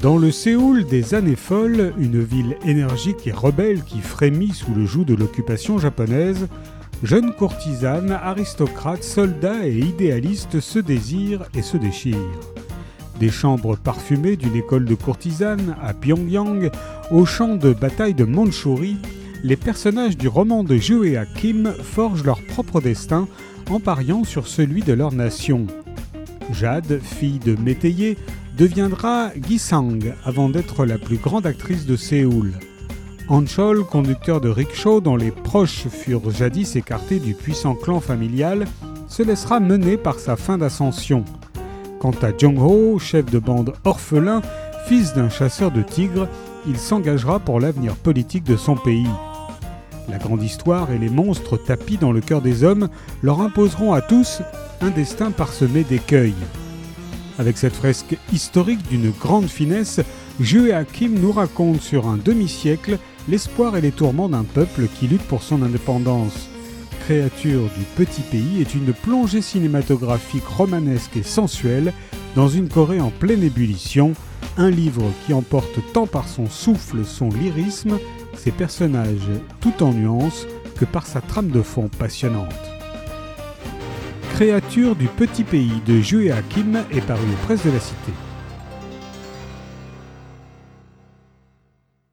Dans le Séoul des années folles, une ville énergique et rebelle qui frémit sous le joug de l'occupation japonaise, jeunes courtisanes, aristocrates, soldats et idéalistes se désirent et se déchirent. Des chambres parfumées d'une école de courtisanes à Pyongyang, au champ de bataille de Mandchourie, les personnages du roman de Joea Kim forgent leur propre destin en pariant sur celui de leur nation. Jade, fille de métayer, deviendra Gisang avant d'être la plus grande actrice de Séoul. Anchol, conducteur de rickshaw dont les proches furent jadis écartés du puissant clan familial, se laissera mener par sa fin d'ascension. Quant à Jong-ho, chef de bande orphelin, fils d'un chasseur de tigres, il s'engagera pour l'avenir politique de son pays. La grande histoire et les monstres tapis dans le cœur des hommes leur imposeront à tous un destin parsemé d'écueils. Avec cette fresque historique d'une grande finesse, Hakim nous raconte sur un demi-siècle l'espoir et les tourments d'un peuple qui lutte pour son indépendance. Créature du petit pays est une plongée cinématographique romanesque et sensuelle dans une Corée en pleine ébullition, un livre qui emporte tant par son souffle, son lyrisme, ses personnages tout en nuances, que par sa trame de fond passionnante. Créature du petit pays de Hakim est paru aux presses de la Cité.